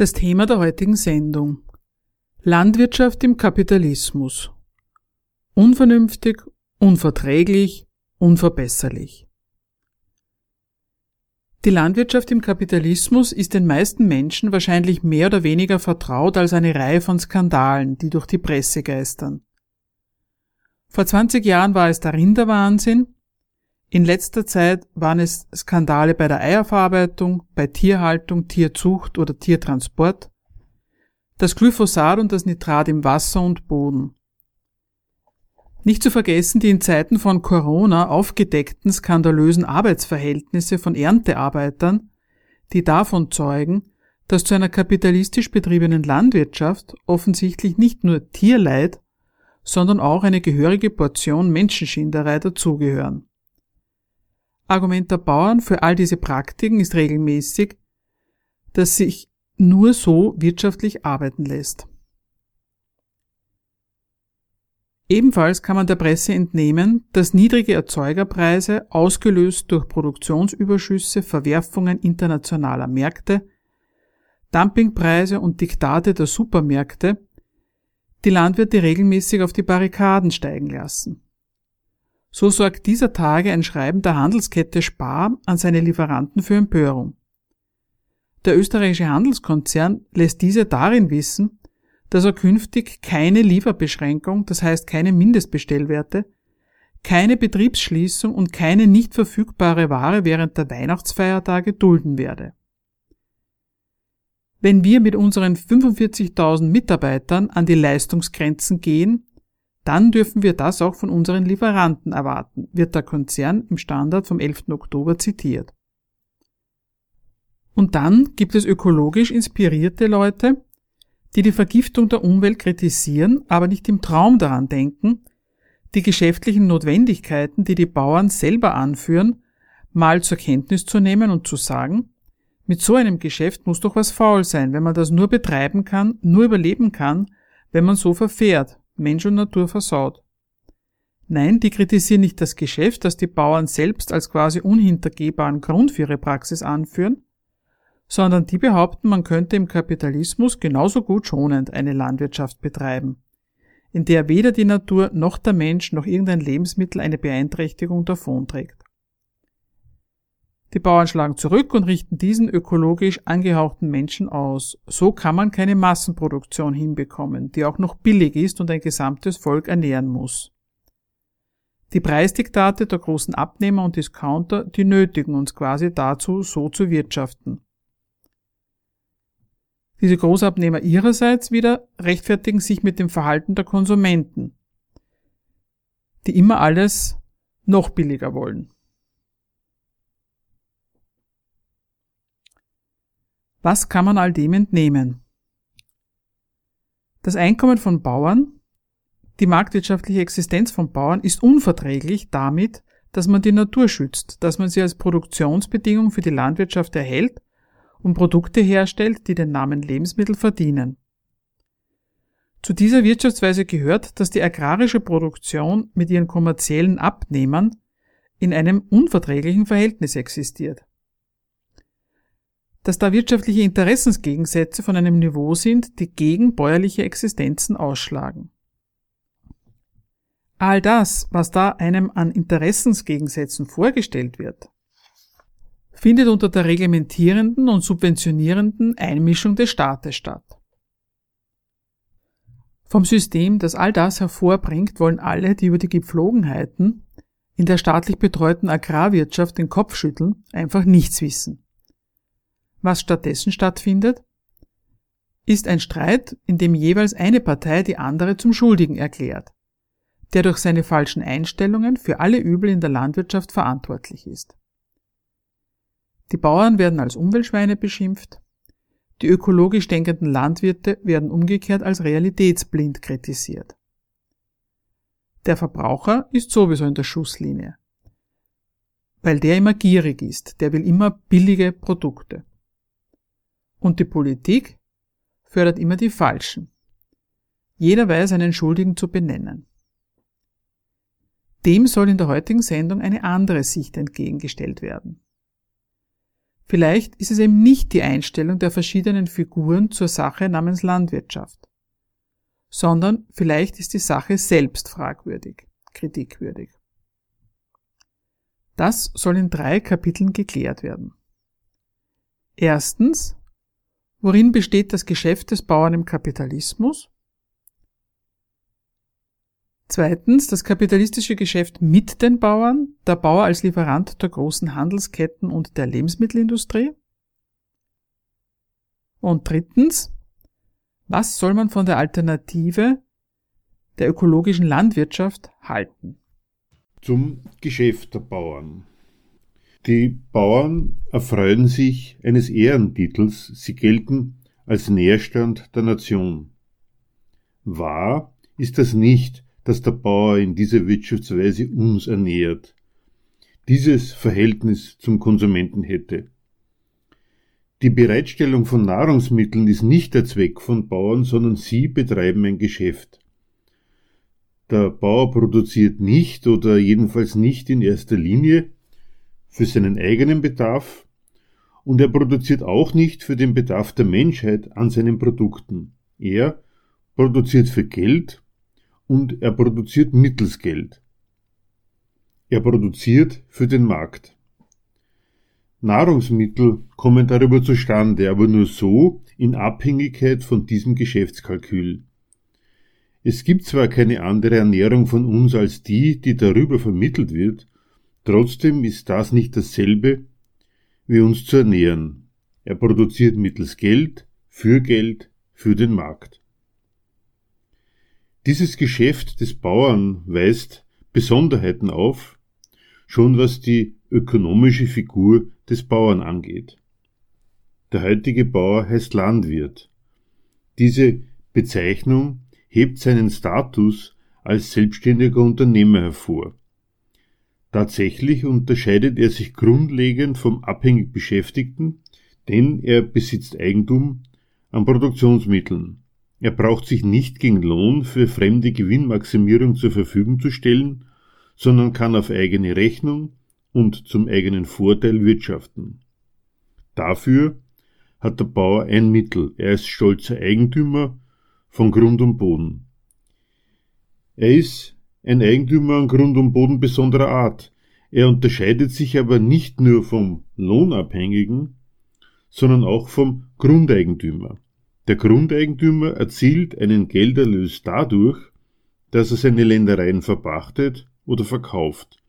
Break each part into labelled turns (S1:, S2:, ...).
S1: Das Thema der heutigen Sendung. Landwirtschaft im Kapitalismus. Unvernünftig, unverträglich, unverbesserlich. Die Landwirtschaft im Kapitalismus ist den meisten Menschen wahrscheinlich mehr oder weniger vertraut als eine Reihe von Skandalen, die durch die Presse geistern. Vor 20 Jahren war es der Rinderwahnsinn, in letzter Zeit waren es Skandale bei der Eierverarbeitung, bei Tierhaltung, Tierzucht oder Tiertransport, das Glyphosat und das Nitrat im Wasser und Boden. Nicht zu vergessen die in Zeiten von Corona aufgedeckten skandalösen Arbeitsverhältnisse von Erntearbeitern, die davon zeugen, dass zu einer kapitalistisch betriebenen Landwirtschaft offensichtlich nicht nur Tierleid, sondern auch eine gehörige Portion Menschenschinderei dazugehören. Argument der Bauern für all diese Praktiken ist regelmäßig, dass sich nur so wirtschaftlich arbeiten lässt. Ebenfalls kann man der Presse entnehmen, dass niedrige Erzeugerpreise, ausgelöst durch Produktionsüberschüsse, Verwerfungen internationaler Märkte, Dumpingpreise und Diktate der Supermärkte die Landwirte regelmäßig auf die Barrikaden steigen lassen. So sorgt dieser Tage ein Schreiben der Handelskette Spar an seine Lieferanten für Empörung. Der österreichische Handelskonzern lässt diese darin wissen, dass er künftig keine Lieferbeschränkung, das heißt keine Mindestbestellwerte, keine Betriebsschließung und keine nicht verfügbare Ware während der Weihnachtsfeiertage dulden werde. Wenn wir mit unseren 45.000 Mitarbeitern an die Leistungsgrenzen gehen, dann dürfen wir das auch von unseren Lieferanten erwarten, wird der Konzern im Standard vom 11. Oktober zitiert. Und dann gibt es ökologisch inspirierte Leute, die die Vergiftung der Umwelt kritisieren, aber nicht im Traum daran denken, die geschäftlichen Notwendigkeiten, die die Bauern selber anführen, mal zur Kenntnis zu nehmen und zu sagen, mit so einem Geschäft muss doch was faul sein, wenn man das nur betreiben kann, nur überleben kann, wenn man so verfährt, Mensch und Natur versaut. Nein, die kritisieren nicht das Geschäft, das die Bauern selbst als quasi unhintergehbaren Grund für ihre Praxis anführen, sondern die behaupten, man könnte im Kapitalismus genauso gut schonend eine Landwirtschaft betreiben, in der weder die Natur noch der Mensch noch irgendein Lebensmittel eine Beeinträchtigung davonträgt. Die Bauern schlagen zurück und richten diesen ökologisch angehauchten Menschen aus. So kann man keine Massenproduktion hinbekommen, die auch noch billig ist und ein gesamtes Volk ernähren muss. Die Preisdiktate der großen Abnehmer und Discounter, die nötigen uns quasi dazu, so zu wirtschaften. Diese Großabnehmer ihrerseits wieder rechtfertigen sich mit dem Verhalten der Konsumenten, die immer alles noch billiger wollen. Was kann man all dem entnehmen? Das Einkommen von Bauern, die marktwirtschaftliche Existenz von Bauern ist unverträglich damit, dass man die Natur schützt, dass man sie als Produktionsbedingung für die Landwirtschaft erhält und Produkte herstellt, die den Namen Lebensmittel verdienen. Zu dieser Wirtschaftsweise gehört, dass die agrarische Produktion mit ihren kommerziellen Abnehmern in einem unverträglichen Verhältnis existiert dass da wirtschaftliche Interessensgegensätze von einem Niveau sind, die gegen bäuerliche Existenzen ausschlagen. All das, was da einem an Interessensgegensätzen vorgestellt wird, findet unter der reglementierenden und subventionierenden Einmischung des Staates statt. Vom System, das all das hervorbringt, wollen alle, die über die Gepflogenheiten in der staatlich betreuten Agrarwirtschaft den Kopf schütteln, einfach nichts wissen. Was stattdessen stattfindet, ist ein Streit, in dem jeweils eine Partei die andere zum Schuldigen erklärt, der durch seine falschen Einstellungen für alle Übel in der Landwirtschaft verantwortlich ist. Die Bauern werden als Umweltschweine beschimpft, die ökologisch denkenden Landwirte werden umgekehrt als realitätsblind kritisiert. Der Verbraucher ist sowieso in der Schusslinie, weil der immer gierig ist, der will immer billige Produkte. Und die Politik fördert immer die Falschen. Jeder weiß einen Schuldigen zu benennen. Dem soll in der heutigen Sendung eine andere Sicht entgegengestellt werden. Vielleicht ist es eben nicht die Einstellung der verschiedenen Figuren zur Sache namens Landwirtschaft, sondern vielleicht ist die Sache selbst fragwürdig, kritikwürdig. Das soll in drei Kapiteln geklärt werden. Erstens, worin besteht das Geschäft des Bauern im Kapitalismus? Zweitens das kapitalistische Geschäft mit den Bauern, der Bauer als Lieferant der großen Handelsketten und der Lebensmittelindustrie. Und drittens, was soll man von der Alternative der ökologischen Landwirtschaft halten?
S2: Zum Geschäft der Bauern. Die Bauern erfreuen sich eines Ehrentitels, sie gelten als Nährstand der Nation. Wahr ist das nicht, dass der Bauer in dieser Wirtschaftsweise uns ernährt, dieses Verhältnis zum Konsumenten hätte. Die Bereitstellung von Nahrungsmitteln ist nicht der Zweck von Bauern, sondern sie betreiben ein Geschäft. Der Bauer produziert nicht oder jedenfalls nicht in erster Linie für seinen eigenen Bedarf und er produziert auch nicht für den Bedarf der Menschheit an seinen Produkten. Er produziert für Geld und er produziert mittels Geld. Er produziert für den Markt. Nahrungsmittel kommen darüber zustande, aber nur so in Abhängigkeit von diesem Geschäftskalkül. Es gibt zwar keine andere Ernährung von uns als die, die darüber vermittelt wird, trotzdem ist das nicht dasselbe, wie uns zu ernähren. Er produziert mittels Geld, für Geld, für den Markt. Dieses Geschäft des Bauern weist Besonderheiten auf, schon was die ökonomische Figur des Bauern angeht. Der heutige Bauer heißt Landwirt. Diese Bezeichnung hebt seinen Status als selbstständiger Unternehmer hervor. Tatsächlich unterscheidet er sich grundlegend vom abhängig Beschäftigten, denn er besitzt Eigentum an Produktionsmitteln, er braucht sich nicht gegen Lohn für fremde Gewinnmaximierung zur Verfügung zu stellen, sondern kann auf eigene Rechnung und zum eigenen Vorteil wirtschaften. Dafür hat der Bauer ein Mittel, er ist stolzer Eigentümer von Grund und Boden. Er ist ein Eigentümer an Grund und Boden besonderer Art. Er unterscheidet sich aber nicht nur vom Lohnabhängigen, sondern auch vom Grundeigentümer. Der Grundeigentümer erzielt einen Gelderlös dadurch, dass er seine Ländereien verpachtet oder verkauft.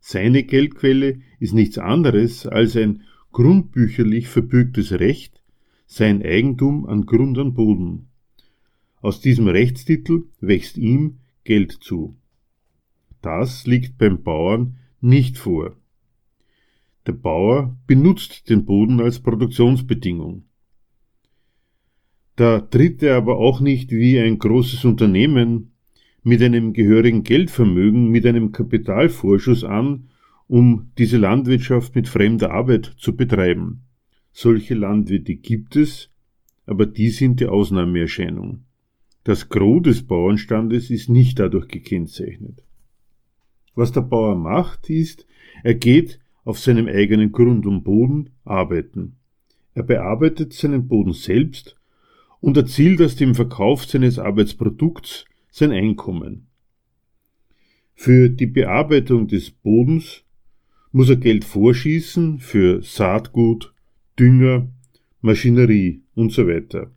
S2: Seine Geldquelle ist nichts anderes als ein grundbücherlich verbürgtes Recht, sein Eigentum an Grund und Boden. Aus diesem Rechtstitel wächst ihm Geld zu. Das liegt beim Bauern nicht vor. Der Bauer benutzt den Boden als Produktionsbedingung. Da tritt er aber auch nicht wie ein großes Unternehmen mit einem gehörigen Geldvermögen, mit einem Kapitalvorschuss an, um diese Landwirtschaft mit fremder Arbeit zu betreiben. Solche Landwirte gibt es, aber die sind die Ausnahmeerscheinung. Das Gros des Bauernstandes ist nicht dadurch gekennzeichnet. Was der Bauer macht, ist, er geht auf seinem eigenen Grund und Boden arbeiten. Er bearbeitet seinen Boden selbst und erzielt aus dem Verkauf seines Arbeitsprodukts sein Einkommen. Für die Bearbeitung des Bodens muss er Geld vorschießen für Saatgut, Dünger, Maschinerie und so weiter.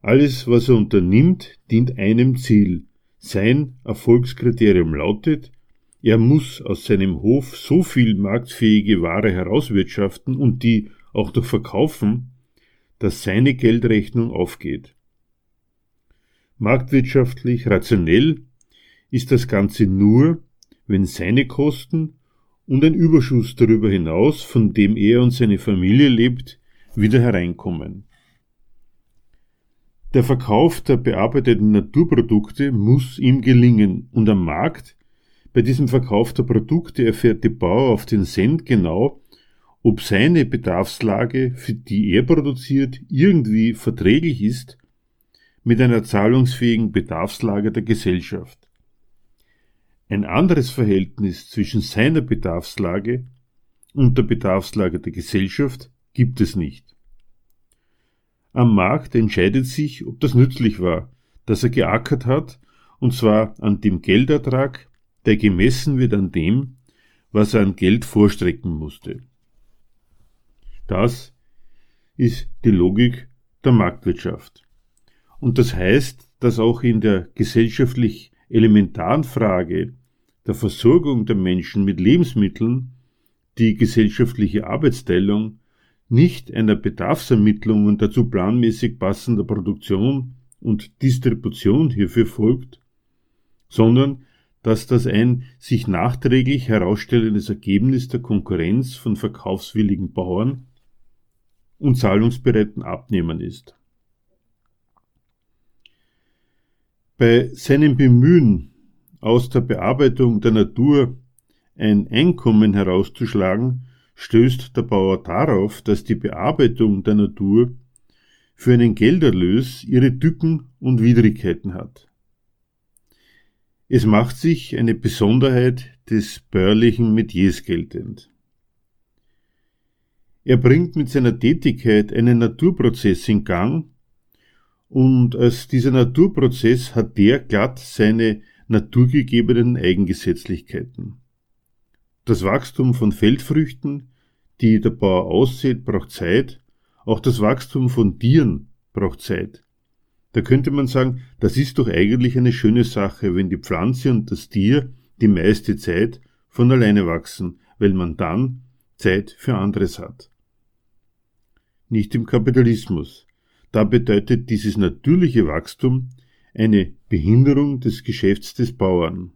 S2: Alles, was er unternimmt, dient einem Ziel. Sein Erfolgskriterium lautet, er muss aus seinem Hof so viel marktfähige Ware herauswirtschaften und die auch durch Verkaufen, dass seine Geldrechnung aufgeht. Marktwirtschaftlich rationell ist das Ganze nur, wenn seine Kosten und ein Überschuss darüber hinaus, von dem er und seine Familie lebt, wieder hereinkommen. Der Verkauf der bearbeiteten Naturprodukte muss ihm gelingen und am Markt, bei diesem Verkauf der Produkte erfährt der Bauer auf den Cent genau, ob seine Bedarfslage, für die er produziert, irgendwie verträglich ist mit einer zahlungsfähigen Bedarfslage der Gesellschaft. Ein anderes Verhältnis zwischen seiner Bedarfslage und der Bedarfslage der Gesellschaft gibt es nicht. Am Markt entscheidet sich, ob das nützlich war, dass er geackert hat, und zwar an dem Geldertrag, der gemessen wird an dem, was er an Geld vorstrecken musste. Das ist die Logik der Marktwirtschaft. Und das heißt, dass auch in der gesellschaftlich elementaren Frage der Versorgung der Menschen mit Lebensmitteln die gesellschaftliche Arbeitsteilung nicht einer Bedarfsermittlung und dazu planmäßig passender Produktion und Distribution hierfür folgt, sondern dass das ein sich nachträglich herausstellendes Ergebnis der Konkurrenz von verkaufswilligen Bauern und zahlungsbereiten Abnehmern ist. Bei seinem Bemühen, aus der Bearbeitung der Natur ein Einkommen herauszuschlagen, stößt der Bauer darauf, dass die Bearbeitung der Natur für einen Gelderlös ihre Tücken und Widrigkeiten hat. Es macht sich eine Besonderheit des bäuerlichen Metiers geltend. Er bringt mit seiner Tätigkeit einen Naturprozess in Gang, und als dieser Naturprozess hat der glatt seine naturgegebenen Eigengesetzlichkeiten. Das Wachstum von Feldfrüchten, die der Bauer aussät, braucht Zeit, auch das Wachstum von Tieren braucht Zeit. Da könnte man sagen, das ist doch eigentlich eine schöne Sache, wenn die Pflanze und das Tier die meiste Zeit von alleine wachsen, weil man dann Zeit für anderes hat nicht im Kapitalismus. Da bedeutet dieses natürliche Wachstum eine Behinderung des Geschäfts des Bauern.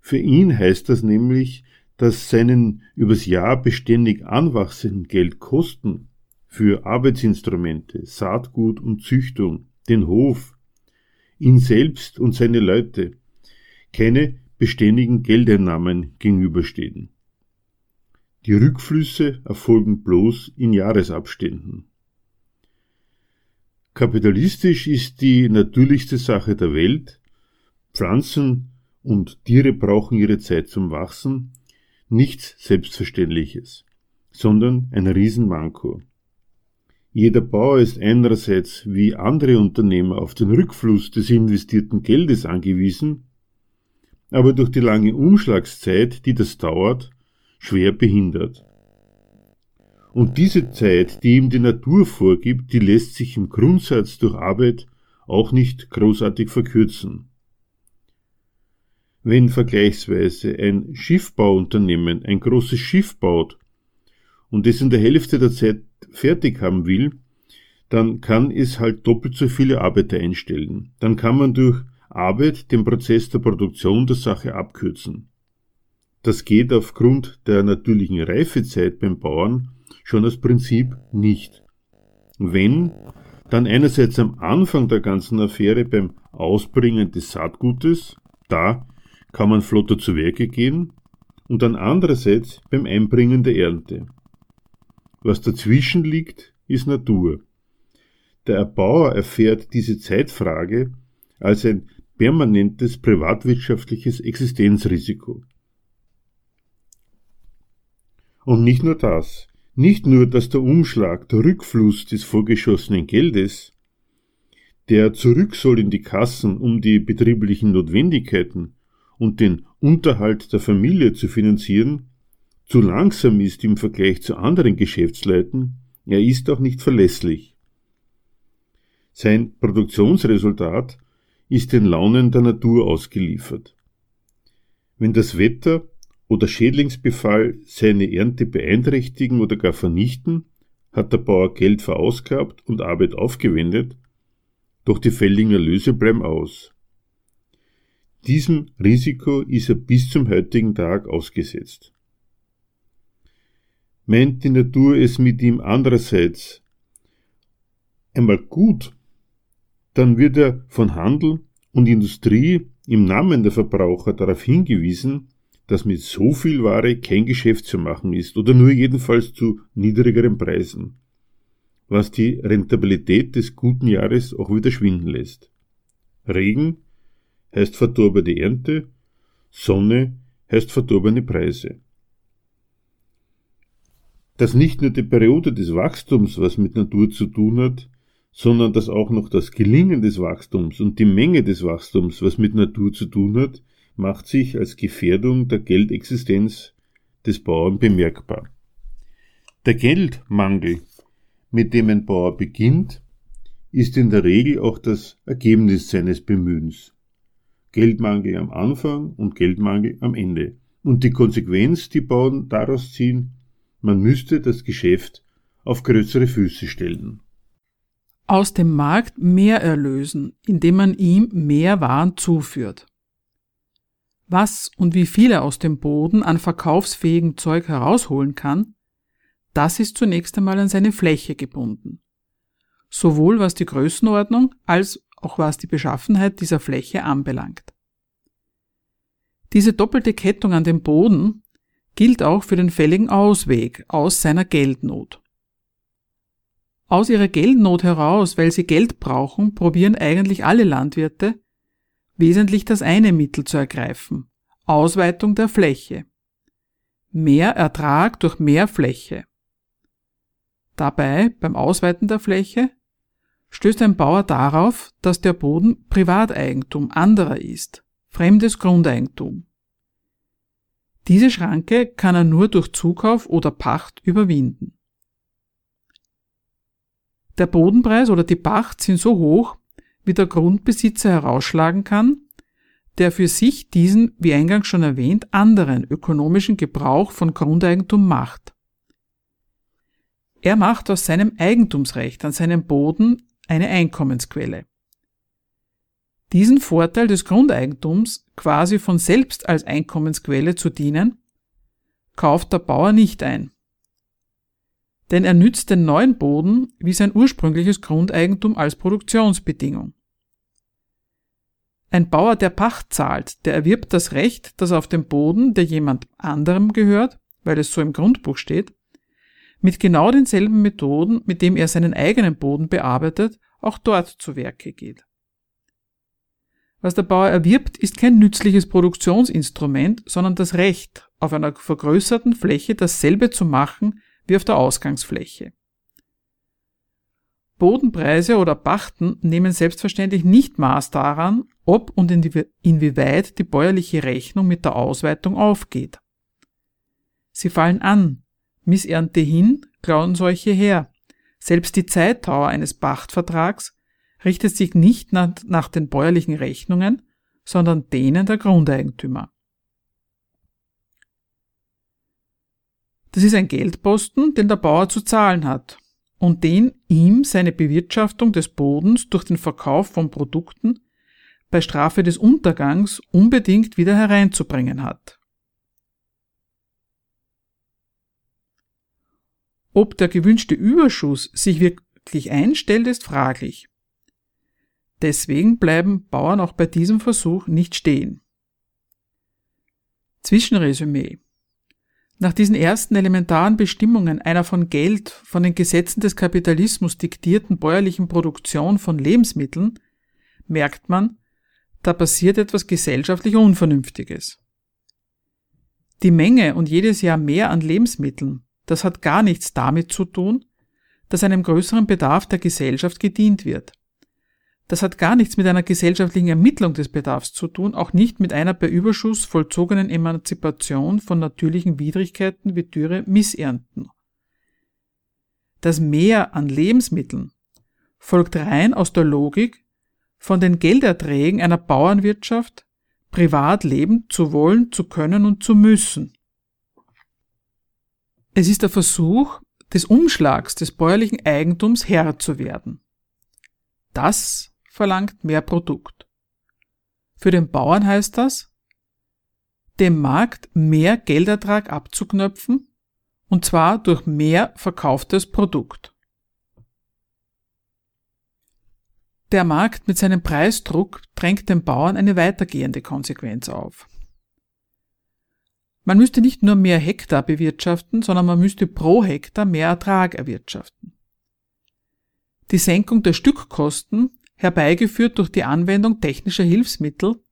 S2: Für ihn heißt das nämlich, dass seinen übers Jahr beständig anwachsenden Geldkosten für Arbeitsinstrumente, Saatgut und Züchtung, den Hof, ihn selbst und seine Leute keine beständigen Geldeinnahmen gegenüberstehen. Die Rückflüsse erfolgen bloß in Jahresabständen. Kapitalistisch ist die natürlichste Sache der Welt. Pflanzen und Tiere brauchen ihre Zeit zum Wachsen. Nichts Selbstverständliches, sondern ein Riesenmanko. Jeder Bauer ist einerseits wie andere Unternehmer auf den Rückfluss des investierten Geldes angewiesen, aber durch die lange Umschlagszeit, die das dauert, schwer behindert. Und diese Zeit, die ihm die Natur vorgibt, die lässt sich im Grundsatz durch Arbeit auch nicht großartig verkürzen. Wenn vergleichsweise ein Schiffbauunternehmen ein großes Schiff baut und es in der Hälfte der Zeit fertig haben will, dann kann es halt doppelt so viele Arbeiter einstellen. Dann kann man durch Arbeit den Prozess der Produktion der Sache abkürzen. Das geht aufgrund der natürlichen Reifezeit beim Bauern schon als Prinzip nicht. Wenn, dann einerseits am Anfang der ganzen Affäre beim Ausbringen des Saatgutes, da kann man flotter zu Werke gehen, und dann andererseits beim Einbringen der Ernte. Was dazwischen liegt, ist Natur. Der Erbauer erfährt diese Zeitfrage als ein permanentes privatwirtschaftliches Existenzrisiko. Und nicht nur das. Nicht nur, dass der Umschlag, der Rückfluss des vorgeschossenen Geldes, der zurück soll in die Kassen, um die betrieblichen Notwendigkeiten und den Unterhalt der Familie zu finanzieren, zu langsam ist im Vergleich zu anderen Geschäftsleuten, er ist auch nicht verlässlich. Sein Produktionsresultat ist den Launen der Natur ausgeliefert. Wenn das Wetter oder Schädlingsbefall seine Ernte beeinträchtigen oder gar vernichten, hat der Bauer Geld verausgabt und Arbeit aufgewendet, doch die fälligen Erlöse bleiben aus. Diesem Risiko ist er bis zum heutigen Tag ausgesetzt. meint die Natur es mit ihm andererseits einmal gut, dann wird er von Handel und Industrie im Namen der Verbraucher darauf hingewiesen, dass mit so viel Ware kein Geschäft zu machen ist oder nur jedenfalls zu niedrigeren Preisen, was die Rentabilität des guten Jahres auch wieder schwinden lässt. Regen heißt verdorbene Ernte, Sonne heißt verdorbene Preise. Dass nicht nur die Periode des Wachstums was mit Natur zu tun hat, sondern dass auch noch das Gelingen des Wachstums und die Menge des Wachstums was mit Natur zu tun hat, macht sich als Gefährdung der Geldexistenz des Bauern bemerkbar. Der Geldmangel, mit dem ein Bauer beginnt, ist in der Regel auch das Ergebnis seines Bemühens. Geldmangel am Anfang und Geldmangel am Ende. Und die Konsequenz, die Bauern daraus ziehen, man müsste das Geschäft auf größere Füße stellen
S1: aus dem Markt mehr erlösen, indem man ihm mehr Waren zuführt. Was und wie viel er aus dem Boden an verkaufsfähigem Zeug herausholen kann, das ist zunächst einmal an seine Fläche gebunden. Sowohl was die Größenordnung als auch was die Beschaffenheit dieser Fläche anbelangt. Diese doppelte Kettung an dem Boden gilt auch für den fälligen Ausweg aus seiner Geldnot. Aus ihrer Geldnot heraus, weil sie Geld brauchen, probieren eigentlich alle Landwirte, wesentlich das eine Mittel zu ergreifen. Ausweitung der Fläche. Mehr Ertrag durch mehr Fläche. Dabei, beim Ausweiten der Fläche, stößt ein Bauer darauf, dass der Boden Privateigentum anderer ist, fremdes Grundeigentum. Diese Schranke kann er nur durch Zukauf oder Pacht überwinden. Der Bodenpreis oder die Pacht sind so hoch, wie der Grundbesitzer herausschlagen kann, der für sich diesen, wie eingangs schon erwähnt, anderen ökonomischen Gebrauch von Grundeigentum macht. Er macht aus seinem Eigentumsrecht an seinem Boden eine Einkommensquelle. Diesen Vorteil des Grundeigentums quasi von selbst als Einkommensquelle zu dienen, kauft der Bauer nicht ein denn er nützt den neuen Boden wie sein ursprüngliches Grundeigentum als Produktionsbedingung. Ein Bauer, der Pacht zahlt, der erwirbt das Recht, dass auf dem Boden, der jemand anderem gehört, weil es so im Grundbuch steht, mit genau denselben Methoden, mit dem er seinen eigenen Boden bearbeitet, auch dort zu Werke geht. Was der Bauer erwirbt, ist kein nützliches Produktionsinstrument, sondern das Recht, auf einer vergrößerten Fläche dasselbe zu machen, wie auf der Ausgangsfläche. Bodenpreise oder Pachten nehmen selbstverständlich nicht Maß daran, ob und inwieweit die bäuerliche Rechnung mit der Ausweitung aufgeht. Sie fallen an, Missernte hin, Klauenseuche her. Selbst die Zeitdauer eines Pachtvertrags richtet sich nicht nach den bäuerlichen Rechnungen, sondern denen der Grundeigentümer. Das ist ein Geldposten, den der Bauer zu zahlen hat und den ihm seine Bewirtschaftung des Bodens durch den Verkauf von Produkten bei Strafe des Untergangs unbedingt wieder hereinzubringen hat. Ob der gewünschte Überschuss sich wirklich einstellt, ist fraglich. Deswegen bleiben Bauern auch bei diesem Versuch nicht stehen. Zwischenresümee. Nach diesen ersten elementaren Bestimmungen einer von Geld, von den Gesetzen des Kapitalismus diktierten bäuerlichen Produktion von Lebensmitteln merkt man, da passiert etwas gesellschaftlich Unvernünftiges. Die Menge und jedes Jahr mehr an Lebensmitteln, das hat gar nichts damit zu tun, dass einem größeren Bedarf der Gesellschaft gedient wird. Das hat gar nichts mit einer gesellschaftlichen Ermittlung des Bedarfs zu tun, auch nicht mit einer per Überschuss vollzogenen Emanzipation von natürlichen Widrigkeiten wie Dürre Missernten. Das Mehr an Lebensmitteln folgt rein aus der Logik, von den Gelderträgen einer Bauernwirtschaft privat leben zu wollen, zu können und zu müssen. Es ist der Versuch des Umschlags des bäuerlichen Eigentums Herr zu werden. Das verlangt mehr Produkt. Für den Bauern heißt das, dem Markt mehr Geldertrag abzuknöpfen Und zwar durch mehr verkauftes Produkt. Der Markt mit seinem Preisdruck drängt den Bauern eine weitergehende Konsequenz auf. Man müsste nicht nur mehr Hektar bewirtschaften, sondern man müsste pro Hektar mehr Ertrag erwirtschaften. Die Senkung der Stückkosten, herbeigeführt durch die Anwendung technischer Hilfsmittel,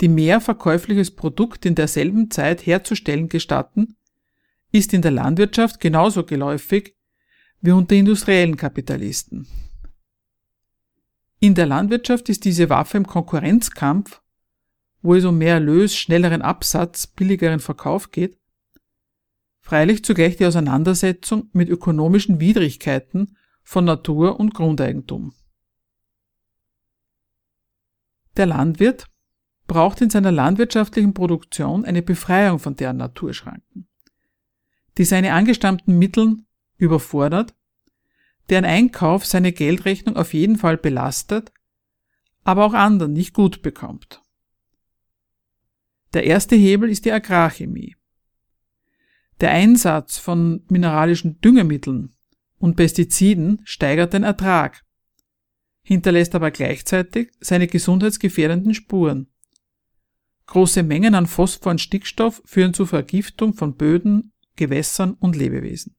S1: die mehr verkäufliches Produkt in derselben Zeit herzustellen gestatten, ist in der Landwirtschaft genauso geläufig wie unter industriellen Kapitalisten. In der Landwirtschaft ist diese Waffe im Konkurrenzkampf wo es um mehr Erlös, schnelleren Absatz, billigeren Verkauf geht, freilich zugleich die Auseinandersetzung mit ökonomischen Widrigkeiten von Natur und Grundeigentum. Der Landwirt braucht in seiner landwirtschaftlichen Produktion eine Befreiung von deren Naturschranken, die seine angestammten Mitteln überfordert, deren Einkauf seine Geldrechnung auf jeden Fall belastet, aber auch anderen nicht gut bekommt. Der erste Hebel ist die Agrarchemie. Der Einsatz von mineralischen Düngemitteln und Pestiziden steigert den Ertrag, hinterlässt aber gleichzeitig seine gesundheitsgefährdenden Spuren. Große Mengen an Phosphor und Stickstoff führen zur Vergiftung von Böden, Gewässern und Lebewesen.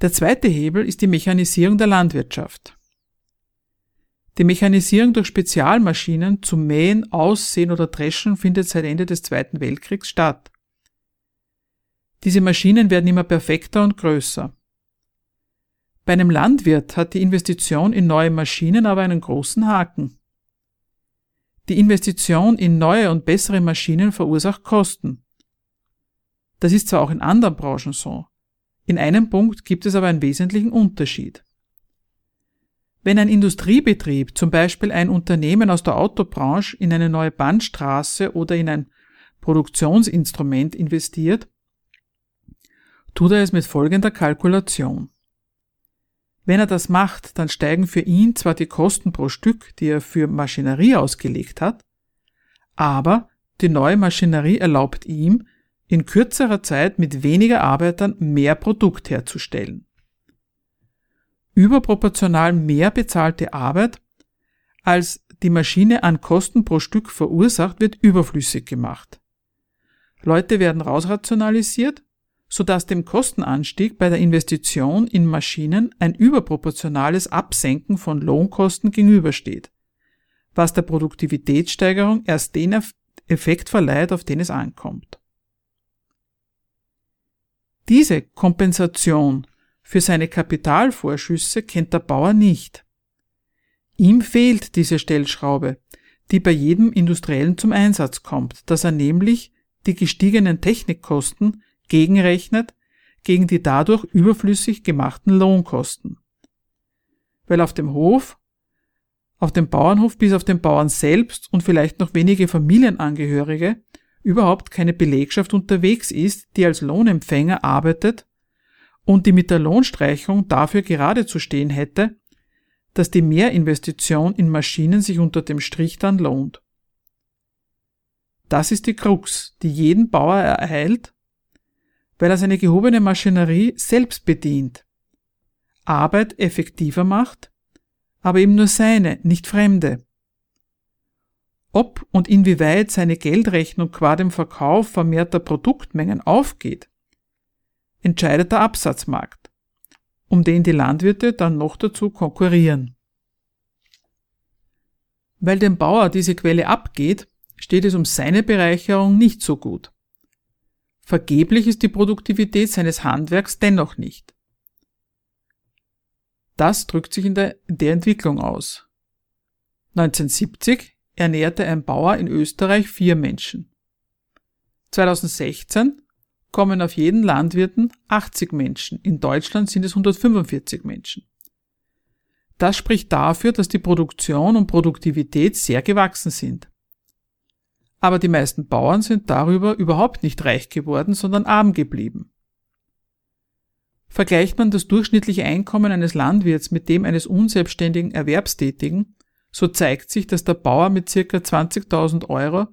S1: Der zweite Hebel ist die Mechanisierung der Landwirtschaft. Die Mechanisierung durch Spezialmaschinen zum Mähen, Aussehen oder Dreschen findet seit Ende des Zweiten Weltkriegs statt. Diese Maschinen werden immer perfekter und größer. Bei einem Landwirt hat die Investition in neue Maschinen aber einen großen Haken. Die Investition in neue und bessere Maschinen verursacht Kosten. Das ist zwar auch in anderen Branchen so. In einem Punkt gibt es aber einen wesentlichen Unterschied. Wenn ein Industriebetrieb, zum Beispiel ein Unternehmen aus der Autobranche, in eine neue Bandstraße oder in ein Produktionsinstrument investiert, tut er es mit folgender Kalkulation. Wenn er das macht, dann steigen für ihn zwar die Kosten pro Stück, die er für Maschinerie ausgelegt hat, aber die neue Maschinerie erlaubt ihm, in kürzerer Zeit mit weniger Arbeitern mehr Produkt herzustellen überproportional mehr bezahlte Arbeit, als die Maschine an Kosten pro Stück verursacht, wird überflüssig gemacht. Leute werden rausrationalisiert, sodass dem Kostenanstieg bei der Investition in Maschinen ein überproportionales Absenken von Lohnkosten gegenübersteht, was der Produktivitätssteigerung erst den Effekt verleiht, auf den es ankommt. Diese Kompensation für seine Kapitalvorschüsse kennt der Bauer nicht. Ihm fehlt diese Stellschraube, die bei jedem Industriellen zum Einsatz kommt, dass er nämlich die gestiegenen Technikkosten gegenrechnet gegen die dadurch überflüssig gemachten Lohnkosten. Weil auf dem Hof, auf dem Bauernhof bis auf den Bauern selbst und vielleicht noch wenige Familienangehörige überhaupt keine Belegschaft unterwegs ist, die als Lohnempfänger arbeitet und die mit der Lohnstreichung dafür gerade zu stehen hätte, dass die Mehrinvestition in Maschinen sich unter dem Strich dann lohnt. Das ist die Krux, die jeden Bauer ereilt, weil er seine gehobene Maschinerie selbst bedient, Arbeit effektiver macht, aber eben nur seine, nicht fremde. Ob und inwieweit seine Geldrechnung qua dem Verkauf vermehrter Produktmengen aufgeht, entscheidet der Absatzmarkt, um den die Landwirte dann noch dazu konkurrieren. Weil dem Bauer diese Quelle abgeht, steht es um seine Bereicherung nicht so gut. Vergeblich ist die Produktivität seines Handwerks dennoch nicht. Das drückt sich in der, in der Entwicklung aus. 1970 ernährte ein Bauer in Österreich vier Menschen. 2016 kommen auf jeden Landwirten 80 Menschen. In Deutschland sind es 145 Menschen. Das spricht dafür, dass die Produktion und Produktivität sehr gewachsen sind. Aber die meisten Bauern sind darüber überhaupt nicht reich geworden, sondern arm geblieben. Vergleicht man das durchschnittliche Einkommen eines Landwirts mit dem eines unselbstständigen Erwerbstätigen, so zeigt sich, dass der Bauer mit circa 20.000 Euro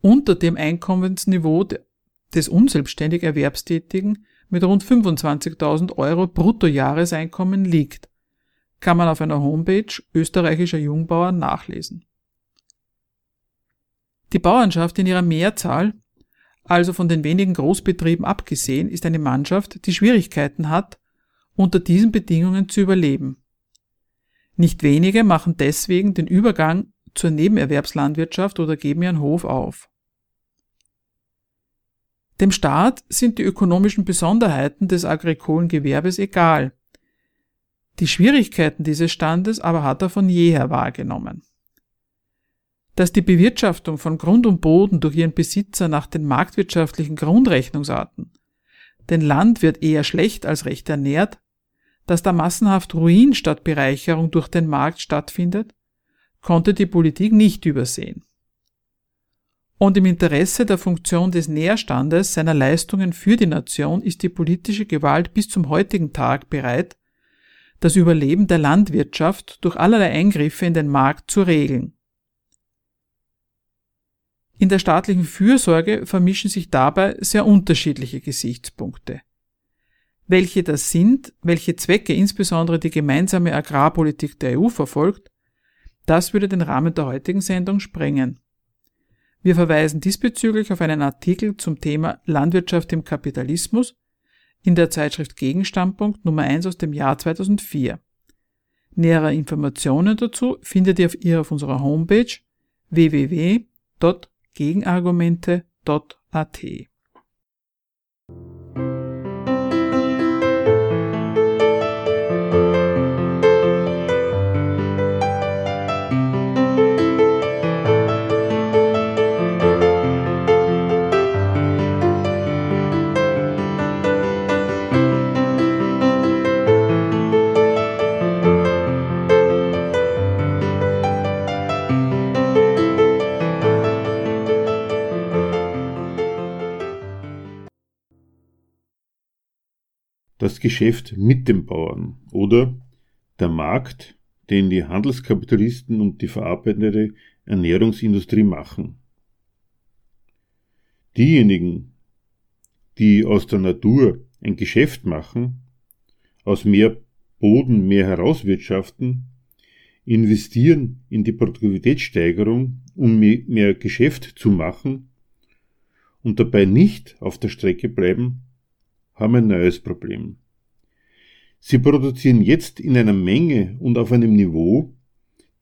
S1: unter dem Einkommensniveau des unselbstständig Erwerbstätigen mit rund 25.000 Euro Bruttojahreseinkommen liegt, kann man auf einer Homepage österreichischer Jungbauern nachlesen. Die Bauernschaft in ihrer Mehrzahl, also von den wenigen Großbetrieben abgesehen, ist eine Mannschaft, die Schwierigkeiten hat, unter diesen Bedingungen zu überleben. Nicht wenige machen deswegen den Übergang zur Nebenerwerbslandwirtschaft oder geben ihren Hof auf. Dem Staat sind die ökonomischen Besonderheiten des agrikolen Gewerbes egal. Die Schwierigkeiten dieses Standes aber hat er von jeher wahrgenommen. Dass die Bewirtschaftung von Grund und Boden durch ihren Besitzer nach den marktwirtschaftlichen Grundrechnungsarten den Landwirt eher schlecht als recht ernährt, dass da massenhaft Ruin statt Bereicherung durch den Markt stattfindet, konnte die Politik nicht übersehen und im Interesse der Funktion des Nährstandes seiner Leistungen für die Nation ist die politische Gewalt bis zum heutigen Tag bereit, das Überleben der Landwirtschaft durch allerlei Eingriffe in den Markt zu regeln. In der staatlichen Fürsorge vermischen sich dabei sehr unterschiedliche Gesichtspunkte. Welche das sind, welche Zwecke insbesondere die gemeinsame Agrarpolitik der EU verfolgt, das würde den Rahmen der heutigen Sendung sprengen. Wir verweisen diesbezüglich auf einen Artikel zum Thema Landwirtschaft im Kapitalismus in der Zeitschrift Gegenstandpunkt Nummer 1 aus dem Jahr 2004. Nähere Informationen dazu findet ihr auf, unserer Homepage www.gegenargumente.at.
S2: das Geschäft mit dem Bauern oder der Markt, den die Handelskapitalisten und die verarbeitende Ernährungsindustrie machen. Diejenigen, die aus der Natur ein Geschäft machen, aus mehr Boden mehr herauswirtschaften, investieren in die Produktivitätssteigerung, um mehr Geschäft zu machen und dabei nicht auf der Strecke bleiben, haben ein neues Problem. Sie produzieren jetzt in einer Menge und auf einem Niveau,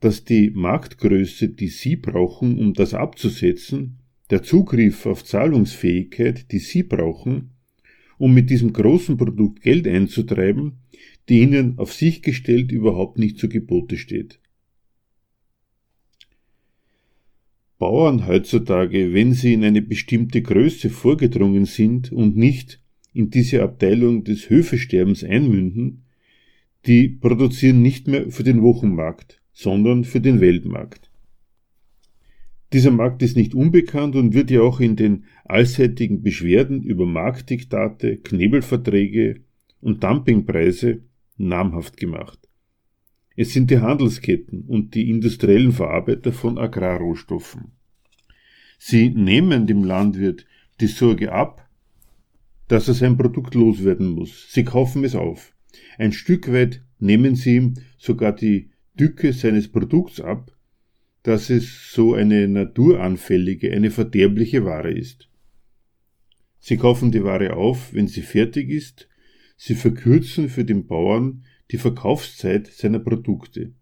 S2: dass die Marktgröße, die Sie brauchen, um das abzusetzen, der Zugriff auf Zahlungsfähigkeit, die Sie brauchen, um mit diesem großen Produkt Geld einzutreiben, die Ihnen auf sich gestellt überhaupt nicht zu Gebote steht. Bauern heutzutage, wenn sie in eine bestimmte Größe vorgedrungen sind und nicht in diese Abteilung des Höfesterbens einmünden, die produzieren nicht mehr für den Wochenmarkt, sondern für den Weltmarkt. Dieser Markt ist nicht unbekannt und wird ja auch in den allseitigen Beschwerden über Marktdiktate, Knebelverträge und Dumpingpreise namhaft gemacht. Es sind die Handelsketten und die industriellen Verarbeiter von Agrarrohstoffen. Sie nehmen dem Landwirt die Sorge ab, dass er sein Produkt loswerden muss. Sie kaufen es auf. Ein Stück weit nehmen sie ihm sogar die Dücke seines Produkts ab, dass es so eine naturanfällige, eine verderbliche Ware ist. Sie kaufen die Ware auf, wenn sie fertig ist, sie verkürzen für den Bauern die Verkaufszeit seiner Produkte.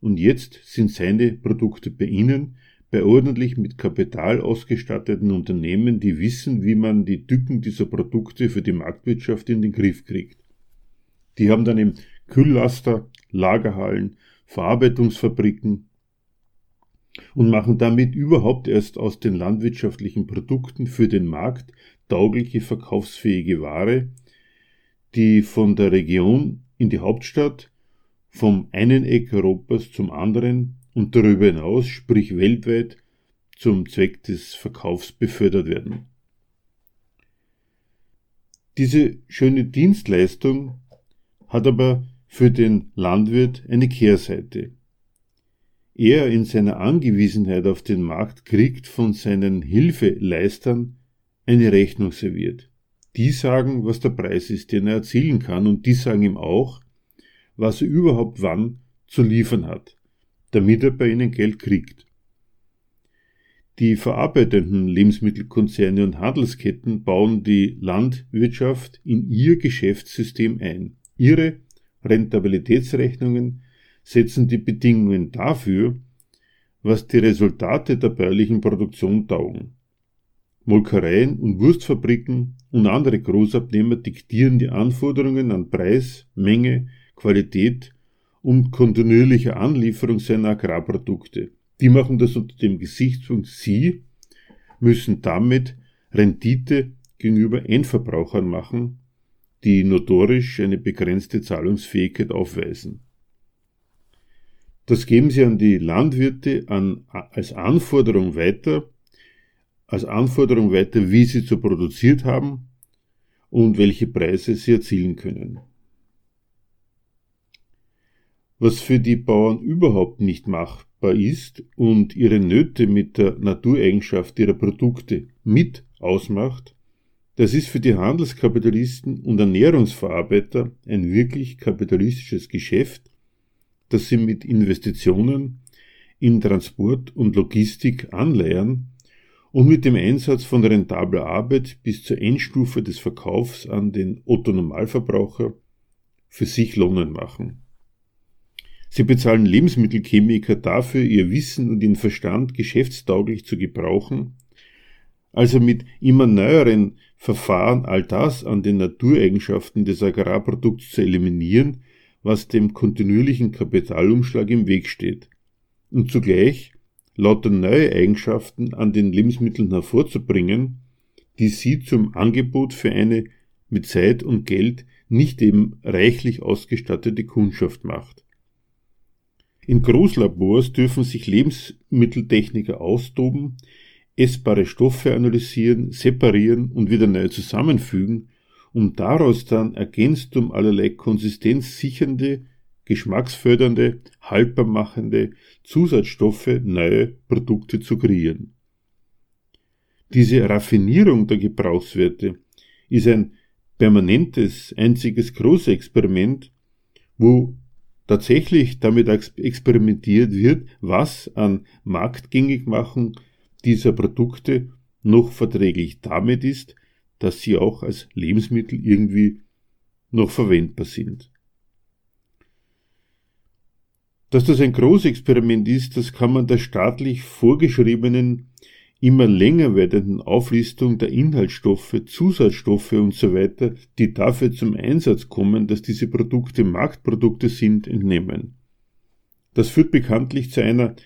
S2: Und jetzt sind seine Produkte bei Ihnen, bei ordentlich mit Kapital ausgestatteten Unternehmen, die wissen, wie man die Tücken dieser Produkte für die Marktwirtschaft in den Griff kriegt. Die haben dann eben Kühllaster, Lagerhallen, Verarbeitungsfabriken und machen damit überhaupt erst aus den landwirtschaftlichen Produkten für den Markt taugliche verkaufsfähige Ware, die von der Region in die Hauptstadt, vom einen Eck Europas zum anderen und darüber hinaus, sprich weltweit, zum Zweck des Verkaufs befördert werden. Diese schöne Dienstleistung hat aber für den Landwirt eine Kehrseite. Er in seiner Angewiesenheit auf den Markt kriegt von seinen Hilfeleistern eine Rechnung serviert. Die sagen, was der Preis ist, den er erzielen kann, und die sagen ihm auch, was er überhaupt wann zu liefern hat, damit er bei ihnen Geld kriegt. Die verarbeitenden Lebensmittelkonzerne und Handelsketten bauen die Landwirtschaft in ihr Geschäftssystem ein. Ihre Rentabilitätsrechnungen setzen die Bedingungen dafür, was die Resultate der bäuerlichen Produktion taugen. Molkereien und Wurstfabriken und andere Großabnehmer diktieren die Anforderungen an Preis, Menge, Qualität und kontinuierliche Anlieferung seiner Agrarprodukte. Die machen das unter dem Gesichtspunkt, sie müssen damit Rendite gegenüber Endverbrauchern machen, die notorisch eine begrenzte Zahlungsfähigkeit aufweisen. Das geben sie an die Landwirte an, als Anforderung weiter, als Anforderung weiter, wie sie zu produziert haben und welche Preise sie erzielen können. Was für die Bauern überhaupt nicht machbar ist und ihre Nöte mit der Natureigenschaft ihrer Produkte mit ausmacht, das ist für die Handelskapitalisten und Ernährungsverarbeiter ein wirklich kapitalistisches Geschäft, das sie mit Investitionen in Transport und Logistik anleiern und mit dem Einsatz von rentabler Arbeit bis zur Endstufe des Verkaufs an den Otto-Normalverbraucher für sich lohnen machen. Sie bezahlen Lebensmittelchemiker dafür, ihr Wissen und ihren Verstand geschäftstauglich zu gebrauchen, also mit immer neueren Verfahren all das an den Natureigenschaften des Agrarprodukts zu eliminieren, was dem kontinuierlichen Kapitalumschlag im Weg steht, und zugleich lauter neue Eigenschaften an den Lebensmitteln hervorzubringen, die sie zum Angebot für eine mit Zeit und Geld nicht eben reichlich ausgestattete Kundschaft macht. In Großlabors dürfen sich Lebensmitteltechniker austoben, essbare Stoffe analysieren, separieren und wieder neu zusammenfügen, um daraus dann ergänzt um allerlei konsistenzsichernde geschmacksfördernde, haltbarmachende Zusatzstoffe neue Produkte zu kreieren. Diese Raffinierung der Gebrauchswerte ist ein permanentes, einziges Großexperiment, wo tatsächlich damit experimentiert wird, was an Marktgängigmachung dieser Produkte noch verträglich damit ist, dass sie auch als Lebensmittel irgendwie noch verwendbar sind. Dass das ein Großexperiment ist, das kann man der staatlich vorgeschriebenen, immer länger werdenden Auflistung der Inhaltsstoffe, Zusatzstoffe usw., so die dafür zum Einsatz kommen, dass diese Produkte Marktprodukte sind, entnehmen. Das führt bekanntlich zu einer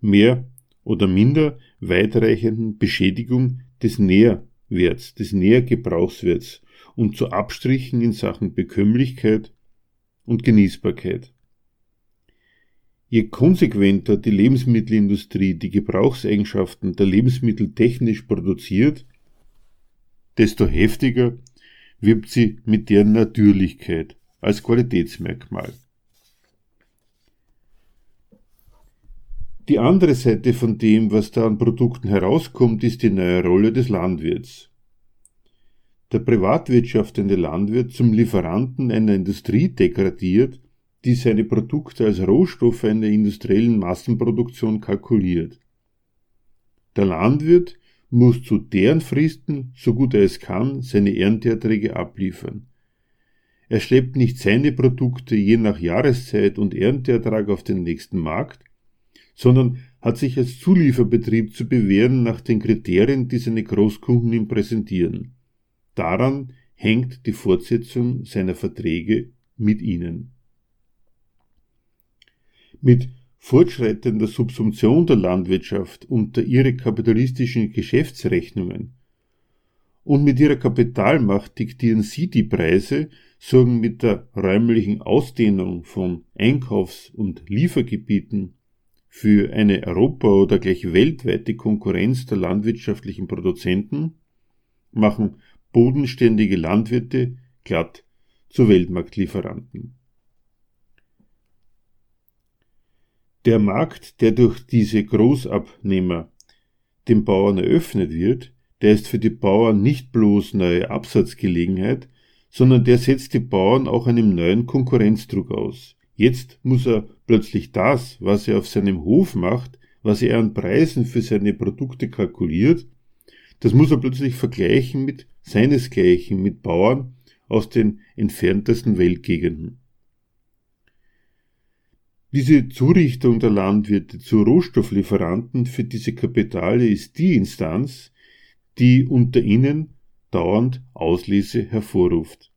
S2: mehr oder minder weitreichenden Beschädigung des Nährwerts, des Nährgebrauchswerts und zu Abstrichen in Sachen Bekömmlichkeit und Genießbarkeit. Je konsequenter die Lebensmittelindustrie die Gebrauchseigenschaften der Lebensmittel technisch produziert, desto heftiger wirbt sie mit deren Natürlichkeit als Qualitätsmerkmal. Die andere Seite von dem, was da an Produkten herauskommt, ist die neue Rolle des Landwirts. Der privatwirtschaftende Landwirt zum Lieferanten einer Industrie degradiert, die seine Produkte als Rohstoffe in der industriellen Massenproduktion kalkuliert. Der Landwirt muss zu deren Fristen, so gut er es kann, seine Ernteerträge abliefern. Er schleppt nicht seine Produkte je nach Jahreszeit und Ernteertrag auf den nächsten Markt, sondern hat sich als Zulieferbetrieb zu bewähren nach den Kriterien, die seine Großkunden ihm präsentieren. Daran hängt die Fortsetzung seiner Verträge mit ihnen. Mit fortschreitender Subsumption der Landwirtschaft unter ihre kapitalistischen Geschäftsrechnungen und mit ihrer Kapitalmacht diktieren sie die Preise, sorgen mit der räumlichen Ausdehnung von Einkaufs- und Liefergebieten für eine Europa- oder gleich weltweite Konkurrenz der landwirtschaftlichen Produzenten, machen bodenständige Landwirte glatt zu Weltmarktlieferanten. Der Markt, der durch diese Großabnehmer den Bauern eröffnet wird, der ist für die Bauern nicht bloß neue Absatzgelegenheit, sondern der setzt die Bauern auch einem neuen Konkurrenzdruck aus. Jetzt muss er plötzlich das, was er auf seinem Hof macht, was er an Preisen für seine Produkte kalkuliert, das muss er plötzlich vergleichen mit seinesgleichen, mit Bauern aus den entferntesten Weltgegenden. Diese Zurichtung der Landwirte zu Rohstofflieferanten für diese Kapitale ist die Instanz, die unter ihnen dauernd Auslese hervorruft.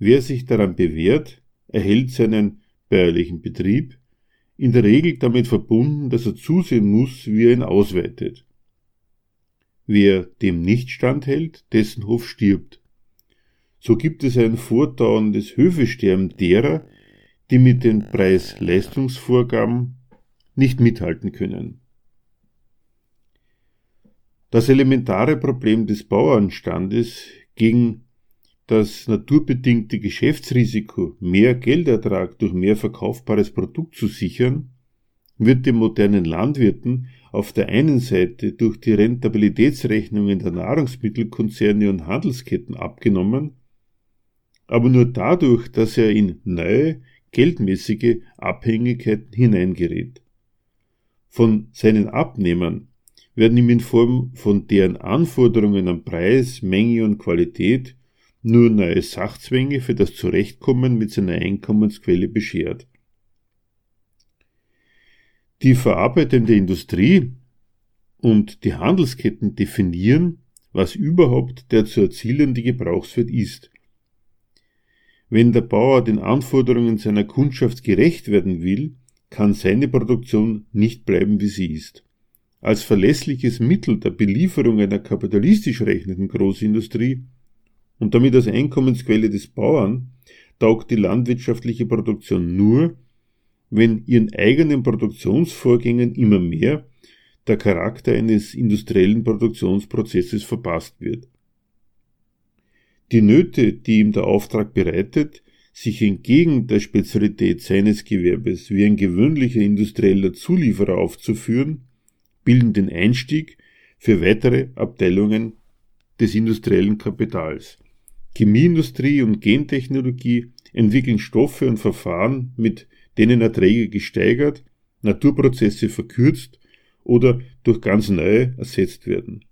S2: Wer sich daran bewährt, erhält seinen bäuerlichen Betrieb, in der Regel damit verbunden, dass er zusehen muss, wie er ihn ausweitet. Wer dem nicht standhält, dessen Hof stirbt. So gibt es ein fortdauerndes Höfesterben derer, die mit den Preis-Leistungsvorgaben nicht mithalten können. Das elementare Problem des Bauernstandes gegen das naturbedingte Geschäftsrisiko, mehr Geldertrag durch mehr verkaufbares Produkt zu sichern, wird den modernen Landwirten auf der einen Seite durch die Rentabilitätsrechnungen der Nahrungsmittelkonzerne und Handelsketten abgenommen, aber nur dadurch, dass er in neue, geldmäßige Abhängigkeiten hineingerät. Von seinen Abnehmern werden ihm in Form von deren Anforderungen an Preis, Menge und Qualität nur neue Sachzwänge für das Zurechtkommen mit seiner Einkommensquelle beschert. Die verarbeitende Industrie und die Handelsketten definieren, was überhaupt der zu erzielende Gebrauchswert ist. Wenn der Bauer den Anforderungen seiner Kundschaft gerecht werden will, kann seine Produktion nicht bleiben, wie sie ist. Als verlässliches Mittel der Belieferung einer kapitalistisch rechnenden Großindustrie und damit als Einkommensquelle des Bauern taugt die landwirtschaftliche Produktion nur, wenn ihren eigenen Produktionsvorgängen immer mehr der Charakter eines industriellen Produktionsprozesses verpasst wird. Die Nöte, die ihm der Auftrag bereitet, sich entgegen der Spezialität seines Gewerbes wie ein gewöhnlicher industrieller Zulieferer aufzuführen, bilden den Einstieg für weitere Abteilungen des industriellen Kapitals. Chemieindustrie und Gentechnologie entwickeln Stoffe und Verfahren, mit denen Erträge gesteigert, Naturprozesse verkürzt oder durch ganz neue ersetzt werden.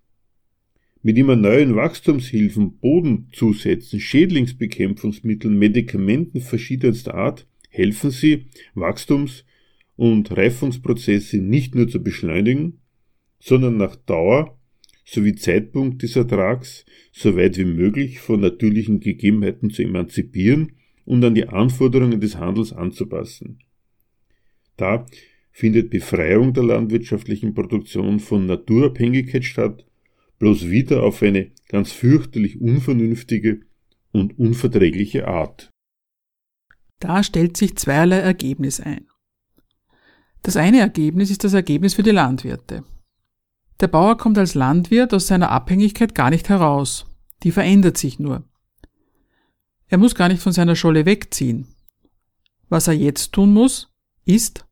S2: Mit immer neuen Wachstumshilfen, Bodenzusätzen, Schädlingsbekämpfungsmitteln, Medikamenten verschiedenster Art helfen sie, Wachstums- und Reifungsprozesse nicht nur zu beschleunigen, sondern nach Dauer sowie Zeitpunkt des Ertrags so weit wie möglich von natürlichen Gegebenheiten zu emanzipieren und an die Anforderungen des Handels anzupassen. Da findet Befreiung der landwirtschaftlichen Produktion von Naturabhängigkeit statt, bloß wieder auf eine ganz fürchterlich unvernünftige und unverträgliche Art.
S1: Da stellt sich zweierlei Ergebnis ein. Das eine Ergebnis ist das Ergebnis für die Landwirte. Der Bauer kommt als Landwirt aus seiner Abhängigkeit gar nicht heraus. Die verändert sich nur. Er muss gar nicht von seiner Scholle wegziehen. Was er jetzt tun muss, ist,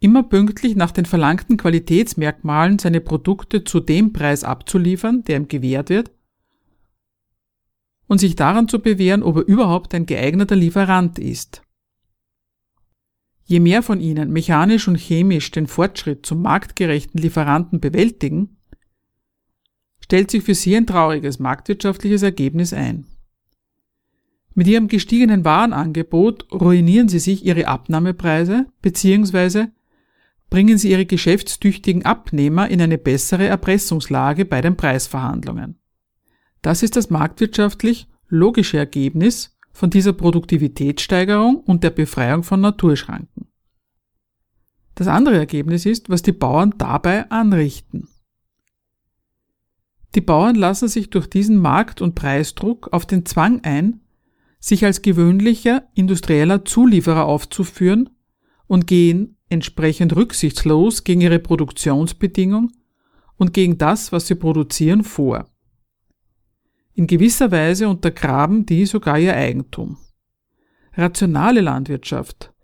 S1: immer pünktlich nach den verlangten Qualitätsmerkmalen seine Produkte zu dem Preis abzuliefern, der ihm gewährt wird, und sich daran zu bewähren, ob er überhaupt ein geeigneter Lieferant ist. Je mehr von ihnen mechanisch und chemisch den Fortschritt zum marktgerechten Lieferanten bewältigen, stellt sich für sie ein trauriges marktwirtschaftliches Ergebnis ein. Mit ihrem gestiegenen Warenangebot ruinieren sie sich ihre Abnahmepreise bzw. bringen sie ihre geschäftstüchtigen Abnehmer in eine bessere Erpressungslage bei den Preisverhandlungen. Das ist das marktwirtschaftlich logische Ergebnis von dieser Produktivitätssteigerung und der Befreiung von Naturschranken. Das andere Ergebnis ist, was die Bauern dabei anrichten. Die Bauern lassen sich durch diesen Markt- und Preisdruck auf den Zwang ein, sich als gewöhnlicher industrieller Zulieferer aufzuführen und gehen entsprechend rücksichtslos gegen ihre Produktionsbedingung und gegen das, was sie produzieren, vor. In gewisser Weise untergraben die sogar ihr Eigentum. Rationale Landwirtschaft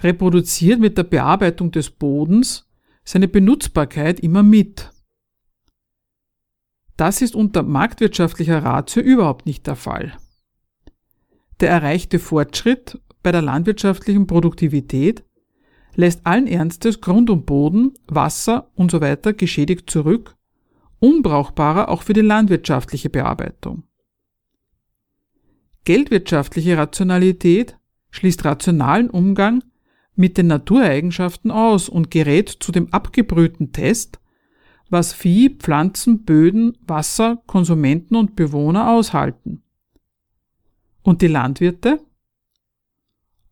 S1: reproduziert mit der Bearbeitung des Bodens seine Benutzbarkeit immer mit. Das ist unter marktwirtschaftlicher Ratio überhaupt nicht der Fall. Der erreichte Fortschritt bei der landwirtschaftlichen Produktivität lässt allen Ernstes Grund und Boden, Wasser und so geschädigt zurück, unbrauchbarer auch für die landwirtschaftliche Bearbeitung. Geldwirtschaftliche Rationalität schließt rationalen Umgang mit den Natureigenschaften aus und gerät zu dem abgebrühten Test, was Vieh, Pflanzen, Böden, Wasser, Konsumenten und Bewohner aushalten. Und die Landwirte?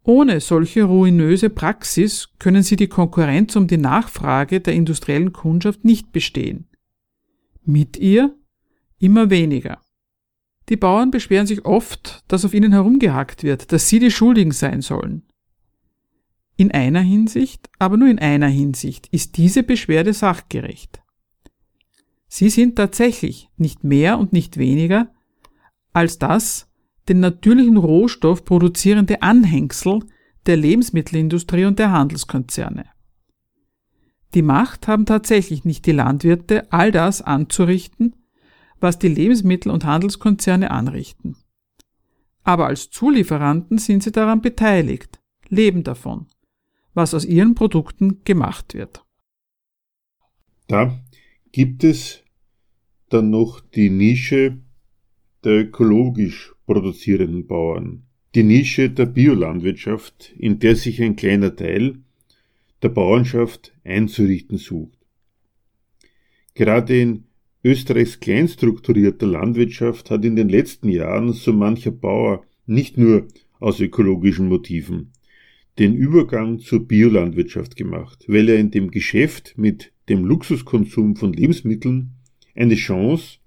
S1: Ohne solche ruinöse Praxis können sie die Konkurrenz um die Nachfrage der industriellen Kundschaft nicht bestehen. Mit ihr immer weniger. Die Bauern beschweren sich oft, dass auf ihnen herumgehackt wird, dass sie die Schuldigen sein sollen. In einer Hinsicht, aber nur in einer Hinsicht, ist diese Beschwerde sachgerecht. Sie sind tatsächlich nicht mehr und nicht weniger als das den natürlichen Rohstoff produzierende Anhängsel der Lebensmittelindustrie und der Handelskonzerne. Die Macht haben tatsächlich nicht die Landwirte, all das anzurichten, was die Lebensmittel- und Handelskonzerne anrichten. Aber als Zulieferanten sind sie daran beteiligt, leben davon, was aus ihren Produkten gemacht wird.
S2: Da gibt es dann noch die Nische der ökologisch produzierenden Bauern, die Nische der Biolandwirtschaft, in der sich ein kleiner Teil der Bauernschaft einzurichten sucht. Gerade in Österreichs kleinstrukturierter Landwirtschaft hat in den letzten Jahren so mancher Bauer nicht nur aus ökologischen Motiven den Übergang zur Biolandwirtschaft gemacht, weil er in dem Geschäft mit dem Luxuskonsum von Lebensmitteln eine Chance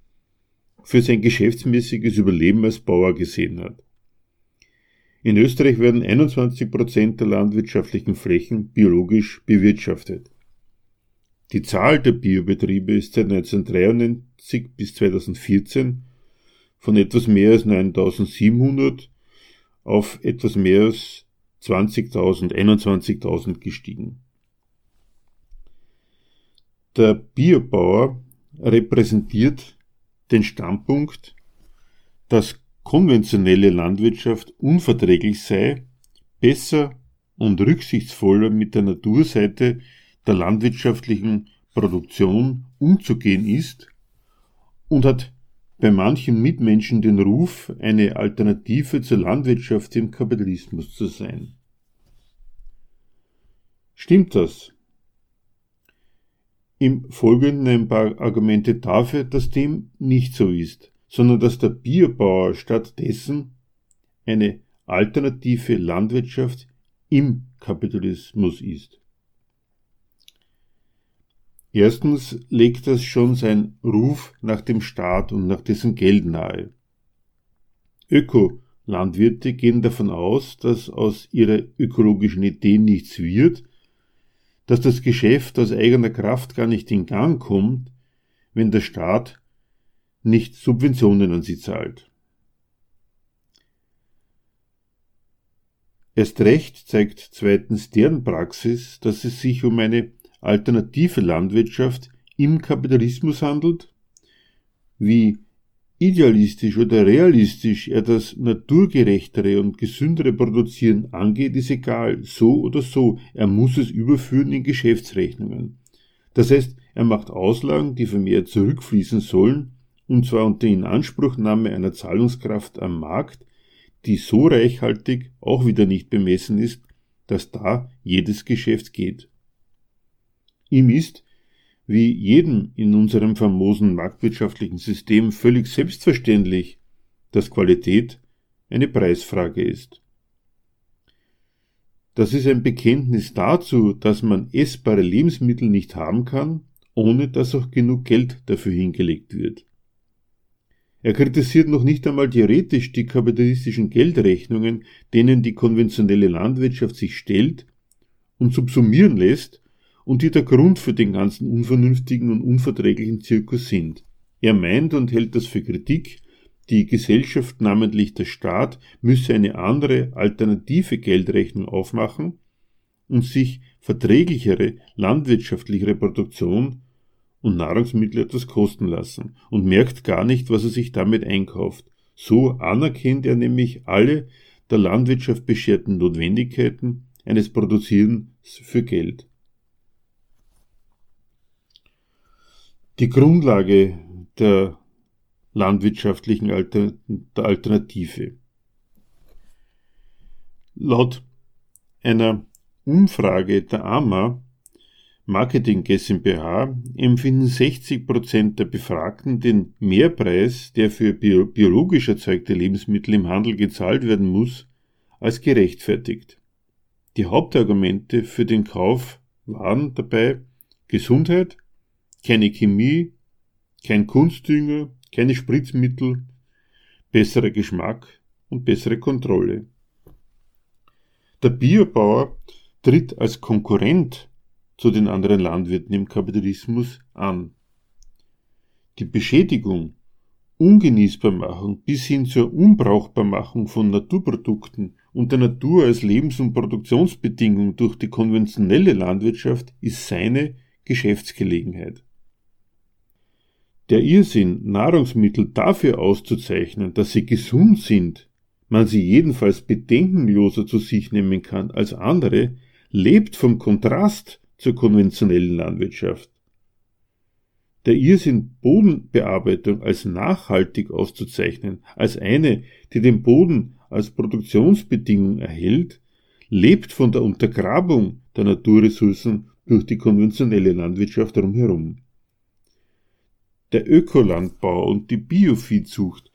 S2: für sein geschäftsmäßiges Überleben als Bauer gesehen hat. In Österreich werden 21 Prozent der landwirtschaftlichen Flächen biologisch bewirtschaftet. Die Zahl der Biobetriebe ist seit 1993 bis 2014 von etwas mehr als 9700 auf etwas mehr als 20.000, 21.000 gestiegen. Der Biobauer repräsentiert den Standpunkt, dass konventionelle Landwirtschaft unverträglich sei, besser und rücksichtsvoller mit der Naturseite der landwirtschaftlichen Produktion umzugehen ist und hat bei manchen Mitmenschen den Ruf, eine Alternative zur Landwirtschaft im Kapitalismus zu sein. Stimmt das? Im Folgenden ein paar Argumente dafür, dass dem nicht so ist, sondern dass der Bierbauer stattdessen eine alternative Landwirtschaft im Kapitalismus ist. Erstens legt das schon sein Ruf nach dem Staat und nach dessen Geld nahe. Öko-Landwirte gehen davon aus, dass aus ihrer ökologischen Idee nichts wird, dass das Geschäft aus eigener Kraft gar nicht in Gang kommt, wenn der Staat nicht Subventionen an sie zahlt. Erst recht zeigt zweitens deren Praxis, dass es sich um eine alternative Landwirtschaft im Kapitalismus handelt, wie idealistisch oder realistisch er das naturgerechtere und gesündere Produzieren angeht, ist egal, so oder so, er muss es überführen in Geschäftsrechnungen. Das heißt, er macht Auslagen, die vermehrt zurückfließen sollen, und zwar unter Inanspruchnahme einer Zahlungskraft am Markt, die so reichhaltig auch wieder nicht bemessen ist, dass da jedes Geschäft geht. Ihm ist, wie jedem in unserem famosen marktwirtschaftlichen System völlig selbstverständlich, dass Qualität eine Preisfrage ist. Das ist ein Bekenntnis dazu, dass man essbare Lebensmittel nicht haben kann, ohne dass auch genug Geld dafür hingelegt wird. Er kritisiert noch nicht einmal theoretisch die kapitalistischen Geldrechnungen, denen die konventionelle Landwirtschaft sich stellt und subsumieren lässt, und die der Grund für den ganzen unvernünftigen und unverträglichen Zirkus sind. Er meint und hält das für Kritik, die Gesellschaft, namentlich der Staat, müsse eine andere, alternative Geldrechnung aufmachen und sich verträglichere landwirtschaftliche Produktion und Nahrungsmittel etwas kosten lassen und merkt gar nicht, was er sich damit einkauft. So anerkennt er nämlich alle der Landwirtschaft bescherten Notwendigkeiten eines Produzierens für Geld. Die Grundlage der landwirtschaftlichen Alternative. Laut einer Umfrage der AMA Marketing GmbH empfinden 60 Prozent der Befragten den Mehrpreis, der für biologisch erzeugte Lebensmittel im Handel gezahlt werden muss, als gerechtfertigt. Die Hauptargumente für den Kauf waren dabei Gesundheit, keine Chemie, kein Kunstdünger, keine Spritzmittel, besserer Geschmack und bessere Kontrolle. Der Biobauer tritt als Konkurrent zu den anderen Landwirten im Kapitalismus an. Die Beschädigung, Ungenießbarmachung bis hin zur Unbrauchbarmachung von Naturprodukten und der Natur als Lebens- und Produktionsbedingung durch die konventionelle Landwirtschaft ist seine Geschäftsgelegenheit. Der Irrsinn, Nahrungsmittel dafür auszuzeichnen, dass sie gesund sind, man sie jedenfalls bedenkenloser zu sich nehmen kann als andere, lebt vom Kontrast zur konventionellen Landwirtschaft. Der Irrsinn, Bodenbearbeitung als nachhaltig auszuzeichnen, als eine, die den Boden als Produktionsbedingung erhält, lebt von der Untergrabung der Naturressourcen durch die konventionelle Landwirtschaft drumherum. Der Ökolandbau und die Bioviehzucht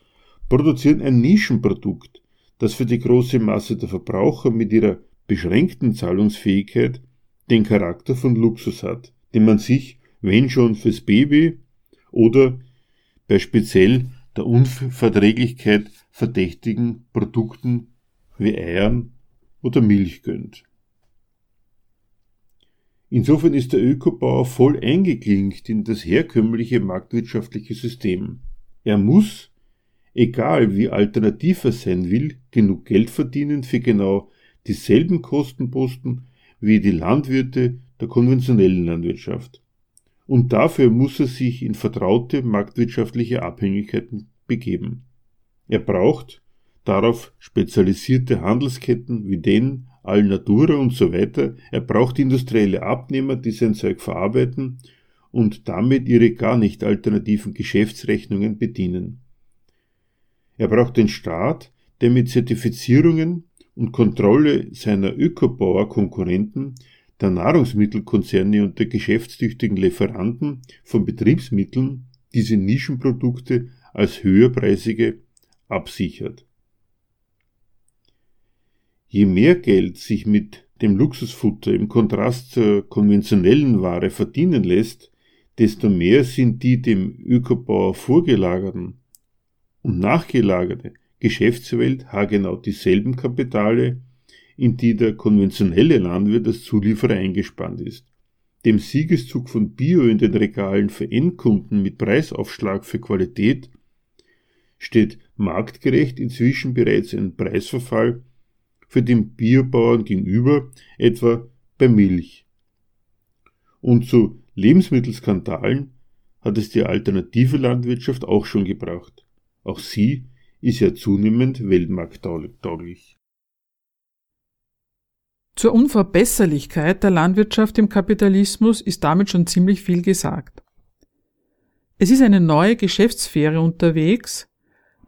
S2: produzieren ein Nischenprodukt, das für die große Masse der Verbraucher mit ihrer beschränkten Zahlungsfähigkeit den Charakter von Luxus hat, den man sich, wenn schon fürs Baby oder bei speziell der Unverträglichkeit verdächtigen Produkten wie Eiern oder Milch gönnt. Insofern ist der Ökobauer voll eingeklinkt in das herkömmliche marktwirtschaftliche System. Er muss, egal wie alternativ er sein will, genug Geld verdienen für genau dieselben Kostenposten wie die Landwirte der konventionellen Landwirtschaft. Und dafür muss er sich in vertraute marktwirtschaftliche Abhängigkeiten begeben. Er braucht darauf spezialisierte Handelsketten wie den Alnatura und so weiter. Er braucht industrielle Abnehmer, die sein Zeug verarbeiten und damit ihre gar nicht alternativen Geschäftsrechnungen bedienen. Er braucht den Staat, der mit Zertifizierungen und Kontrolle seiner Ökobauer-Konkurrenten, der Nahrungsmittelkonzerne und der geschäftstüchtigen Lieferanten von Betriebsmitteln diese Nischenprodukte als höherpreisige absichert. Je mehr Geld sich mit dem Luxusfutter im Kontrast zur konventionellen Ware verdienen lässt, desto mehr sind die dem Ökobauer vorgelagerten und nachgelagerte Geschäftswelt haargenau dieselben Kapitale, in die der konventionelle Landwirt als Zulieferer eingespannt ist. Dem Siegeszug von Bio in den Regalen für Endkunden mit Preisaufschlag für Qualität steht marktgerecht inzwischen bereits ein Preisverfall für den Biobauern gegenüber, etwa bei Milch. Und zu Lebensmittelskandalen hat es die alternative Landwirtschaft auch schon gebracht. Auch sie ist ja zunehmend weltmarkttauglich.
S1: Zur Unverbesserlichkeit der Landwirtschaft im Kapitalismus ist damit schon ziemlich viel gesagt. Es ist eine neue Geschäftssphäre unterwegs,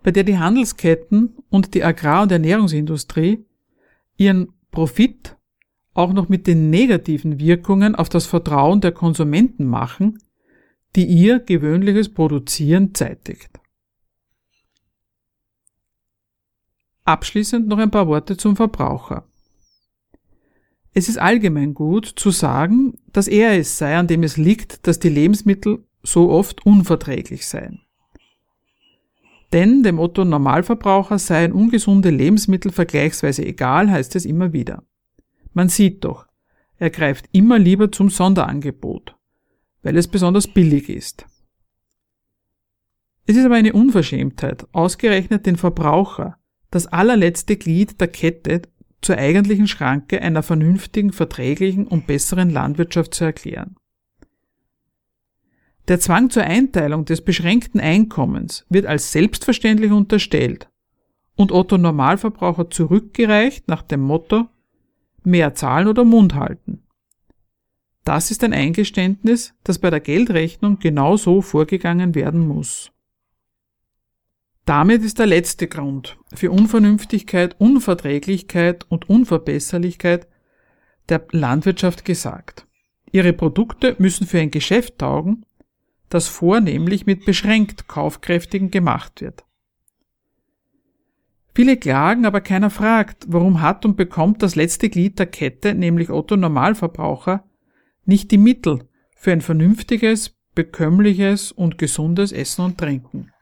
S1: bei der die Handelsketten und die Agrar- und Ernährungsindustrie ihren Profit auch noch mit den negativen Wirkungen auf das Vertrauen der Konsumenten machen, die ihr gewöhnliches Produzieren zeitigt. Abschließend noch ein paar Worte zum Verbraucher. Es ist allgemein gut zu sagen, dass er es sei, an dem es liegt, dass die Lebensmittel so oft unverträglich seien. Denn dem Otto Normalverbraucher seien ungesunde Lebensmittel vergleichsweise egal, heißt es immer wieder. Man sieht doch, er greift immer lieber zum Sonderangebot, weil es besonders billig ist. Es ist aber eine Unverschämtheit, ausgerechnet den Verbraucher, das allerletzte Glied der Kette zur eigentlichen Schranke einer vernünftigen, verträglichen und besseren Landwirtschaft zu erklären. Der Zwang zur Einteilung des beschränkten Einkommens wird als selbstverständlich unterstellt und Otto Normalverbraucher zurückgereicht nach dem Motto mehr zahlen oder Mund halten. Das ist ein Eingeständnis, dass bei der Geldrechnung genau so vorgegangen werden muss. Damit ist der letzte Grund für Unvernünftigkeit, Unverträglichkeit und Unverbesserlichkeit der Landwirtschaft gesagt. Ihre Produkte müssen für ein Geschäft taugen, das vornehmlich mit beschränkt Kaufkräftigen gemacht wird. Viele klagen, aber keiner fragt, warum hat und bekommt das letzte Glied der Kette, nämlich Otto Normalverbraucher, nicht die Mittel für ein vernünftiges, bekömmliches und gesundes Essen und Trinken.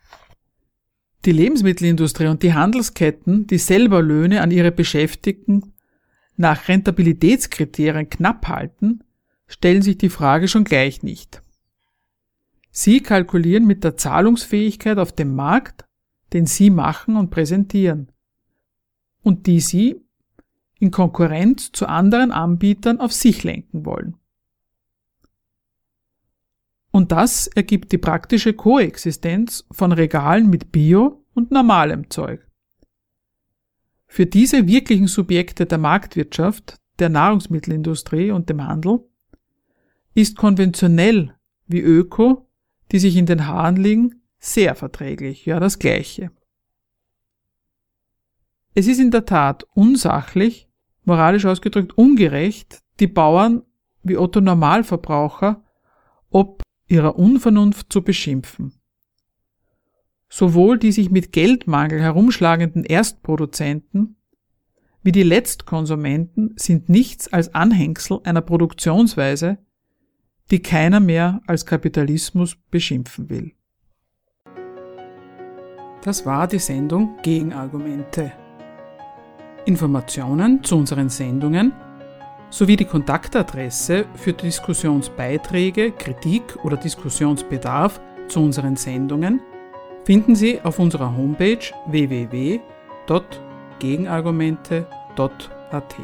S1: Die Lebensmittelindustrie und die Handelsketten, die selber Löhne an ihre Beschäftigten nach Rentabilitätskriterien knapp halten, stellen sich die Frage schon gleich nicht. Sie kalkulieren mit der Zahlungsfähigkeit auf dem Markt, den Sie machen und präsentieren, und die Sie in Konkurrenz zu anderen Anbietern auf sich lenken wollen. Und das ergibt die praktische Koexistenz von Regalen mit Bio und normalem Zeug. Für diese wirklichen Subjekte der Marktwirtschaft, der Nahrungsmittelindustrie und dem Handel ist konventionell wie Öko, die sich in den Haaren liegen, sehr verträglich, ja das gleiche. Es ist in der Tat unsachlich, moralisch ausgedrückt ungerecht, die Bauern wie Otto Normalverbraucher ob ihrer Unvernunft zu beschimpfen. Sowohl die sich mit Geldmangel herumschlagenden Erstproduzenten wie die Letztkonsumenten sind nichts als Anhängsel einer Produktionsweise, die keiner mehr als Kapitalismus beschimpfen will. Das war die Sendung Gegenargumente. Informationen zu unseren Sendungen sowie die Kontaktadresse für Diskussionsbeiträge, Kritik oder Diskussionsbedarf zu unseren Sendungen finden Sie auf unserer Homepage www.gegenargumente.at.